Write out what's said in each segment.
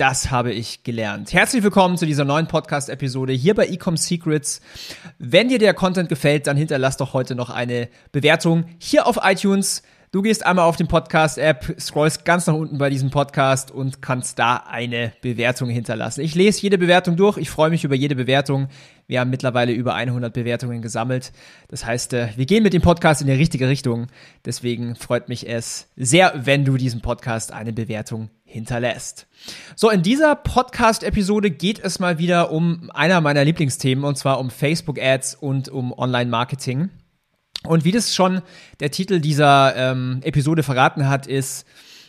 Das habe ich gelernt. Herzlich willkommen zu dieser neuen Podcast-Episode hier bei Ecom Secrets. Wenn dir der Content gefällt, dann hinterlass doch heute noch eine Bewertung hier auf iTunes. Du gehst einmal auf den Podcast-App, scrollst ganz nach unten bei diesem Podcast und kannst da eine Bewertung hinterlassen. Ich lese jede Bewertung durch. Ich freue mich über jede Bewertung. Wir haben mittlerweile über 100 Bewertungen gesammelt. Das heißt, äh, wir gehen mit dem Podcast in die richtige Richtung. Deswegen freut mich es sehr, wenn du diesem Podcast eine Bewertung hinterlässt. So, in dieser Podcast-Episode geht es mal wieder um einer meiner Lieblingsthemen und zwar um Facebook-Ads und um Online-Marketing. Und wie das schon der Titel dieser ähm, Episode verraten hat, ist,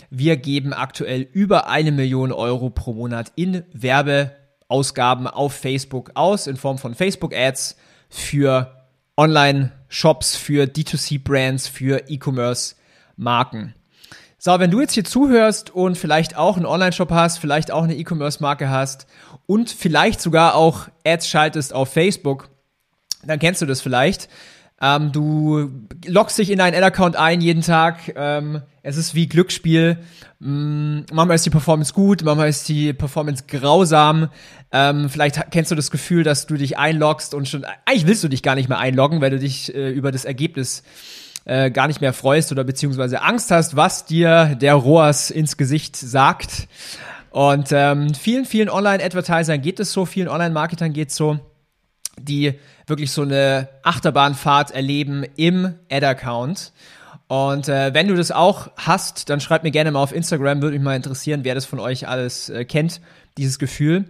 wir geben aktuell über eine Million Euro pro Monat in Werbeausgaben auf Facebook aus, in Form von Facebook-Ads für Online-Shops, für D2C-Brands, für E-Commerce-Marken. So, wenn du jetzt hier zuhörst und vielleicht auch einen Online-Shop hast, vielleicht auch eine E-Commerce-Marke hast und vielleicht sogar auch Ads schaltest auf Facebook, dann kennst du das vielleicht. Ähm, du loggst dich in deinen Ad-Account ein jeden Tag. Ähm, es ist wie Glücksspiel. Ähm, manchmal ist die Performance gut, manchmal ist die Performance grausam. Ähm, vielleicht kennst du das Gefühl, dass du dich einloggst und schon, eigentlich willst du dich gar nicht mehr einloggen, weil du dich äh, über das Ergebnis äh, gar nicht mehr freust oder beziehungsweise Angst hast, was dir der ROAS ins Gesicht sagt. Und ähm, vielen, vielen Online-Advertisern geht es so, vielen Online-Marketern geht es so die wirklich so eine Achterbahnfahrt erleben im Ad-Account. Und äh, wenn du das auch hast, dann schreib mir gerne mal auf Instagram, würde mich mal interessieren, wer das von euch alles äh, kennt, dieses Gefühl.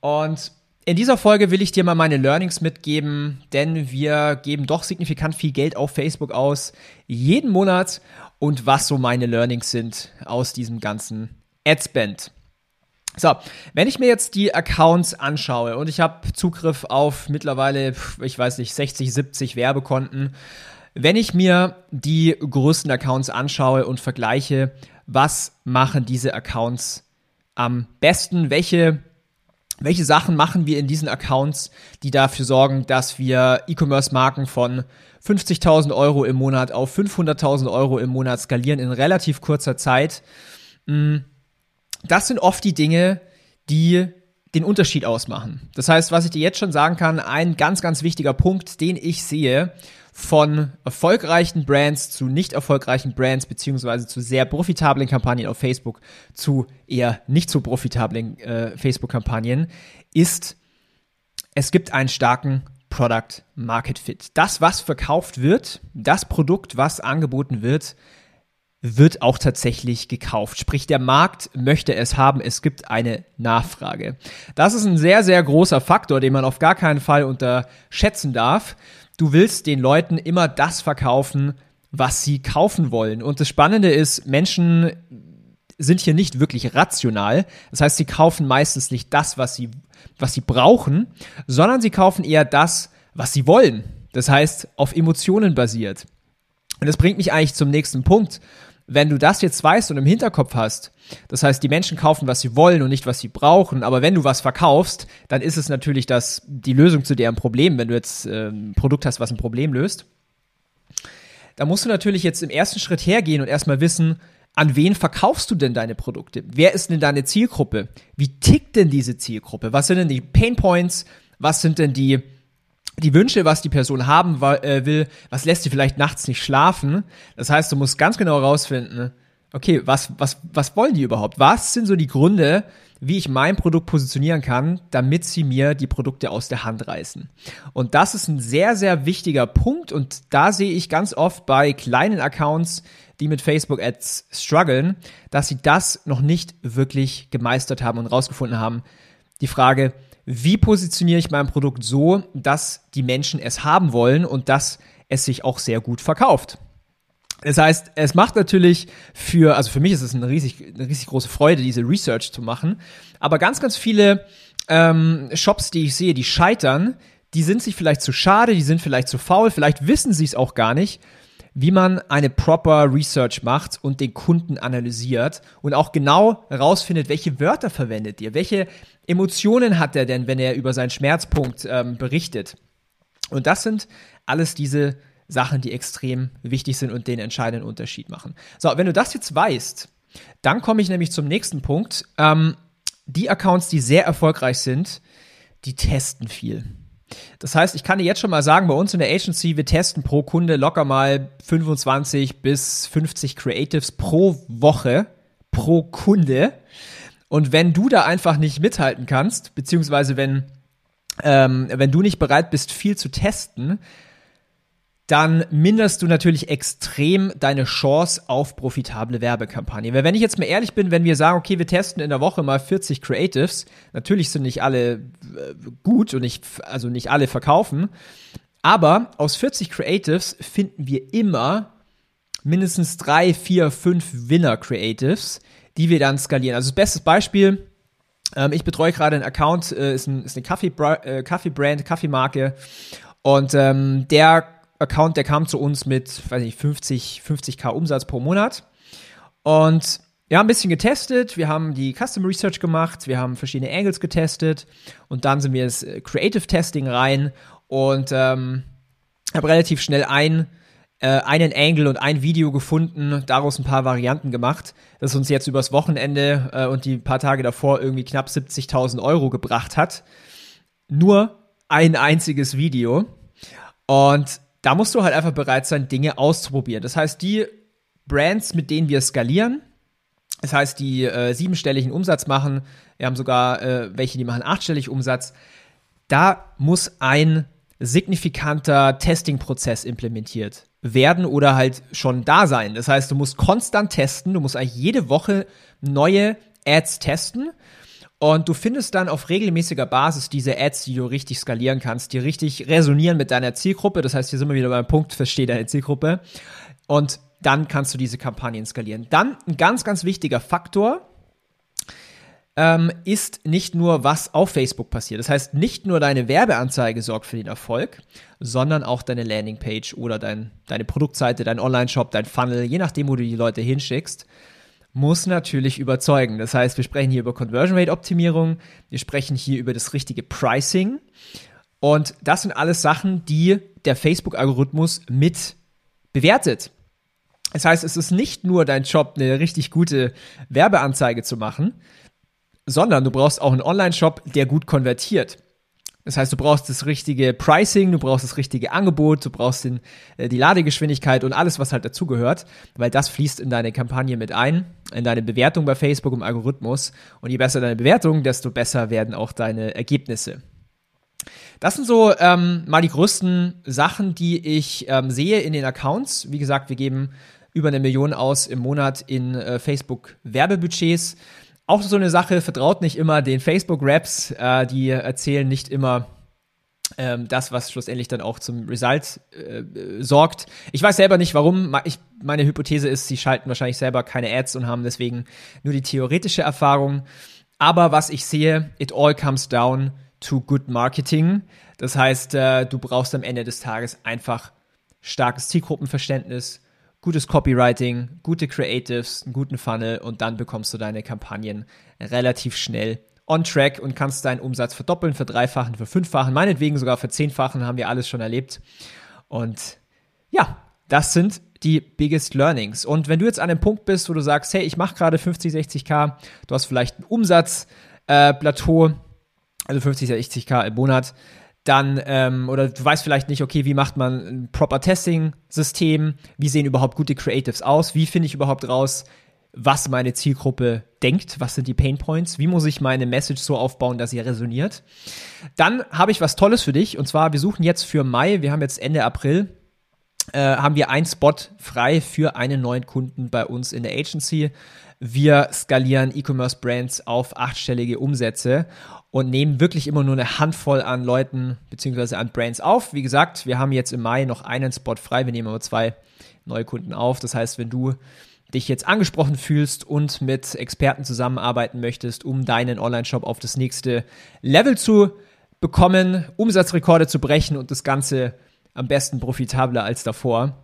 Und in dieser Folge will ich dir mal meine Learnings mitgeben, denn wir geben doch signifikant viel Geld auf Facebook aus, jeden Monat und was so meine Learnings sind aus diesem ganzen Adspend. So, wenn ich mir jetzt die Accounts anschaue und ich habe Zugriff auf mittlerweile, ich weiß nicht, 60, 70 Werbekonten, wenn ich mir die größten Accounts anschaue und vergleiche, was machen diese Accounts am besten, welche welche Sachen machen wir in diesen Accounts, die dafür sorgen, dass wir E-Commerce-Marken von 50.000 Euro im Monat auf 500.000 Euro im Monat skalieren in relativ kurzer Zeit? Hm das sind oft die Dinge, die den Unterschied ausmachen. Das heißt, was ich dir jetzt schon sagen kann, ein ganz, ganz wichtiger Punkt, den ich sehe von erfolgreichen Brands zu nicht erfolgreichen Brands, beziehungsweise zu sehr profitablen Kampagnen auf Facebook zu eher nicht so profitablen äh, Facebook-Kampagnen, ist, es gibt einen starken Product Market Fit. Das, was verkauft wird, das Produkt, was angeboten wird, wird auch tatsächlich gekauft. Sprich, der Markt möchte es haben, es gibt eine Nachfrage. Das ist ein sehr, sehr großer Faktor, den man auf gar keinen Fall unterschätzen darf. Du willst den Leuten immer das verkaufen, was sie kaufen wollen. Und das Spannende ist, Menschen sind hier nicht wirklich rational. Das heißt, sie kaufen meistens nicht das, was sie, was sie brauchen, sondern sie kaufen eher das, was sie wollen. Das heißt, auf Emotionen basiert. Und das bringt mich eigentlich zum nächsten Punkt wenn du das jetzt weißt und im Hinterkopf hast, das heißt, die Menschen kaufen, was sie wollen und nicht, was sie brauchen, aber wenn du was verkaufst, dann ist es natürlich das, die Lösung zu deren Problem, wenn du jetzt äh, ein Produkt hast, was ein Problem löst. Da musst du natürlich jetzt im ersten Schritt hergehen und erstmal wissen, an wen verkaufst du denn deine Produkte? Wer ist denn deine Zielgruppe? Wie tickt denn diese Zielgruppe? Was sind denn die Pain Points? Was sind denn die die Wünsche, was die Person haben äh, will, was lässt sie vielleicht nachts nicht schlafen. Das heißt, du musst ganz genau herausfinden, okay, was, was, was wollen die überhaupt? Was sind so die Gründe, wie ich mein Produkt positionieren kann, damit sie mir die Produkte aus der Hand reißen. Und das ist ein sehr, sehr wichtiger Punkt und da sehe ich ganz oft bei kleinen Accounts, die mit Facebook Ads strugglen, dass sie das noch nicht wirklich gemeistert haben und rausgefunden haben. Die Frage, wie positioniere ich mein Produkt so, dass die Menschen es haben wollen und dass es sich auch sehr gut verkauft. Das heißt, es macht natürlich für, also für mich ist es eine riesig, eine riesig große Freude, diese Research zu machen. Aber ganz, ganz viele ähm, Shops, die ich sehe, die scheitern, die sind sich vielleicht zu schade, die sind vielleicht zu faul, vielleicht wissen sie es auch gar nicht, wie man eine proper Research macht und den Kunden analysiert und auch genau herausfindet, welche Wörter verwendet ihr, welche Emotionen hat er denn, wenn er über seinen Schmerzpunkt ähm, berichtet. Und das sind alles diese Sachen, die extrem wichtig sind und den entscheidenden Unterschied machen. So, wenn du das jetzt weißt, dann komme ich nämlich zum nächsten Punkt. Ähm, die Accounts, die sehr erfolgreich sind, die testen viel. Das heißt, ich kann dir jetzt schon mal sagen, bei uns in der Agency, wir testen pro Kunde locker mal 25 bis 50 Creatives pro Woche, pro Kunde. Und wenn du da einfach nicht mithalten kannst, beziehungsweise wenn, ähm, wenn du nicht bereit bist, viel zu testen, dann minderst du natürlich extrem deine Chance auf profitable Werbekampagne. Weil wenn ich jetzt mal ehrlich bin, wenn wir sagen, okay, wir testen in der Woche mal 40 Creatives, natürlich sind nicht alle äh, gut und nicht, also nicht alle verkaufen, aber aus 40 Creatives finden wir immer mindestens drei, vier, fünf Winner-Creatives, die wir dann skalieren. Also das beste Beispiel, ähm, ich betreue gerade einen Account, äh, ist, ein, ist eine Kaffee-Brand, äh, Kaffee Kaffeemarke und ähm, der Account, der kam zu uns mit, weiß nicht, 50, 50k Umsatz pro Monat. Und wir haben ein bisschen getestet, wir haben die Custom Research gemacht, wir haben verschiedene Angles getestet und dann sind wir ins äh, Creative Testing rein und ähm, habe relativ schnell ein, äh, einen Angle und ein Video gefunden, daraus ein paar Varianten gemacht, das uns jetzt übers Wochenende äh, und die paar Tage davor irgendwie knapp 70.000 Euro gebracht hat. Nur ein einziges Video. Und da musst du halt einfach bereit sein, Dinge auszuprobieren. Das heißt, die Brands, mit denen wir skalieren, das heißt, die äh, siebenstelligen Umsatz machen, wir haben sogar äh, welche, die machen achtstellig Umsatz, da muss ein signifikanter Testing-Prozess implementiert werden oder halt schon da sein. Das heißt, du musst konstant testen, du musst eigentlich jede Woche neue Ads testen und du findest dann auf regelmäßiger Basis diese Ads, die du richtig skalieren kannst, die richtig resonieren mit deiner Zielgruppe. Das heißt, hier sind wir wieder beim Punkt, verstehe deine Zielgruppe. Und dann kannst du diese Kampagnen skalieren. Dann ein ganz, ganz wichtiger Faktor ähm, ist nicht nur, was auf Facebook passiert. Das heißt, nicht nur deine Werbeanzeige sorgt für den Erfolg, sondern auch deine Landingpage oder dein, deine Produktseite, dein Online-Shop, dein Funnel, je nachdem, wo du die Leute hinschickst muss natürlich überzeugen. Das heißt, wir sprechen hier über Conversion Rate Optimierung, wir sprechen hier über das richtige Pricing und das sind alles Sachen, die der Facebook-Algorithmus mit bewertet. Das heißt, es ist nicht nur dein Job, eine richtig gute Werbeanzeige zu machen, sondern du brauchst auch einen Online-Shop, der gut konvertiert. Das heißt, du brauchst das richtige Pricing, du brauchst das richtige Angebot, du brauchst den, äh, die Ladegeschwindigkeit und alles, was halt dazugehört, weil das fließt in deine Kampagne mit ein, in deine Bewertung bei Facebook im Algorithmus. Und je besser deine Bewertung, desto besser werden auch deine Ergebnisse. Das sind so ähm, mal die größten Sachen, die ich ähm, sehe in den Accounts. Wie gesagt, wir geben über eine Million aus im Monat in äh, Facebook Werbebudgets. Auch so eine Sache, vertraut nicht immer den Facebook-Raps, äh, die erzählen nicht immer ähm, das, was schlussendlich dann auch zum Result äh, sorgt. Ich weiß selber nicht, warum. Ich, meine Hypothese ist, sie schalten wahrscheinlich selber keine Ads und haben deswegen nur die theoretische Erfahrung. Aber was ich sehe, it all comes down to good marketing. Das heißt, äh, du brauchst am Ende des Tages einfach starkes Zielgruppenverständnis, gutes Copywriting, gute Creatives, einen guten Funnel und dann bekommst du deine Kampagnen relativ schnell on track und kannst deinen Umsatz verdoppeln, verdreifachen, verfünffachen, meinetwegen sogar verzehnfachen, haben wir alles schon erlebt. Und ja, das sind die biggest learnings. Und wenn du jetzt an dem Punkt bist, wo du sagst, hey, ich mache gerade 50, 60k, du hast vielleicht ein Umsatzplateau, äh, also 50, 60k im Monat, dann, ähm, oder du weißt vielleicht nicht, okay, wie macht man ein proper Testing-System, wie sehen überhaupt gute Creatives aus, wie finde ich überhaupt raus, was meine Zielgruppe denkt, was sind die Pain Points, wie muss ich meine Message so aufbauen, dass sie resoniert. Dann habe ich was Tolles für dich und zwar, wir suchen jetzt für Mai, wir haben jetzt Ende April, äh, haben wir einen Spot frei für einen neuen Kunden bei uns in der Agency. Wir skalieren E-Commerce-Brands auf achtstellige Umsätze und nehmen wirklich immer nur eine Handvoll an Leuten bzw. an Brands auf. Wie gesagt, wir haben jetzt im Mai noch einen Spot frei, wir nehmen aber zwei neue Kunden auf. Das heißt, wenn du dich jetzt angesprochen fühlst und mit Experten zusammenarbeiten möchtest, um deinen Online-Shop auf das nächste Level zu bekommen, Umsatzrekorde zu brechen und das Ganze am besten profitabler als davor,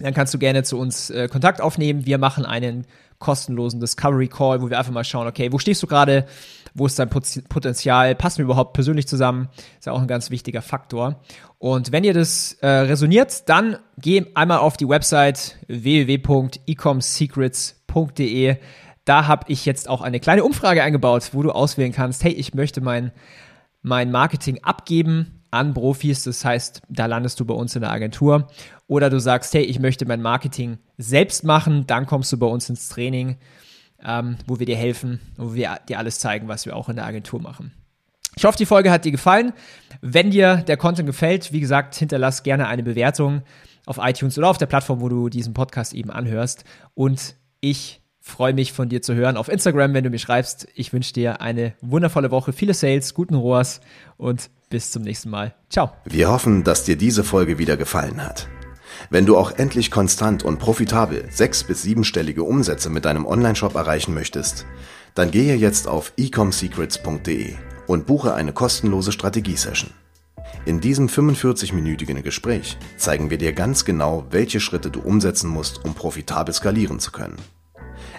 dann kannst du gerne zu uns äh, Kontakt aufnehmen. Wir machen einen kostenlosen Discovery Call, wo wir einfach mal schauen, okay, wo stehst du gerade, wo ist dein Potenzial, passen wir überhaupt persönlich zusammen, ist ja auch ein ganz wichtiger Faktor. Und wenn ihr das äh, resoniert, dann geh einmal auf die Website www.ecomsecrets.de. Da habe ich jetzt auch eine kleine Umfrage eingebaut, wo du auswählen kannst, hey, ich möchte mein, mein Marketing abgeben an Profis. Das heißt, da landest du bei uns in der Agentur. Oder du sagst, hey, ich möchte mein Marketing selbst machen. Dann kommst du bei uns ins Training, ähm, wo wir dir helfen, wo wir dir alles zeigen, was wir auch in der Agentur machen. Ich hoffe, die Folge hat dir gefallen. Wenn dir der Content gefällt, wie gesagt, hinterlass gerne eine Bewertung auf iTunes oder auf der Plattform, wo du diesen Podcast eben anhörst. Und ich freue mich von dir zu hören auf Instagram, wenn du mir schreibst. Ich wünsche dir eine wundervolle Woche, viele Sales, guten ROAS und bis zum nächsten Mal. Ciao. Wir hoffen, dass dir diese Folge wieder gefallen hat. Wenn du auch endlich konstant und profitabel sechs- bis siebenstellige Umsätze mit deinem Onlineshop erreichen möchtest, dann gehe jetzt auf ecomsecrets.de und buche eine kostenlose Strategiesession. In diesem 45-minütigen Gespräch zeigen wir dir ganz genau, welche Schritte du umsetzen musst, um profitabel skalieren zu können.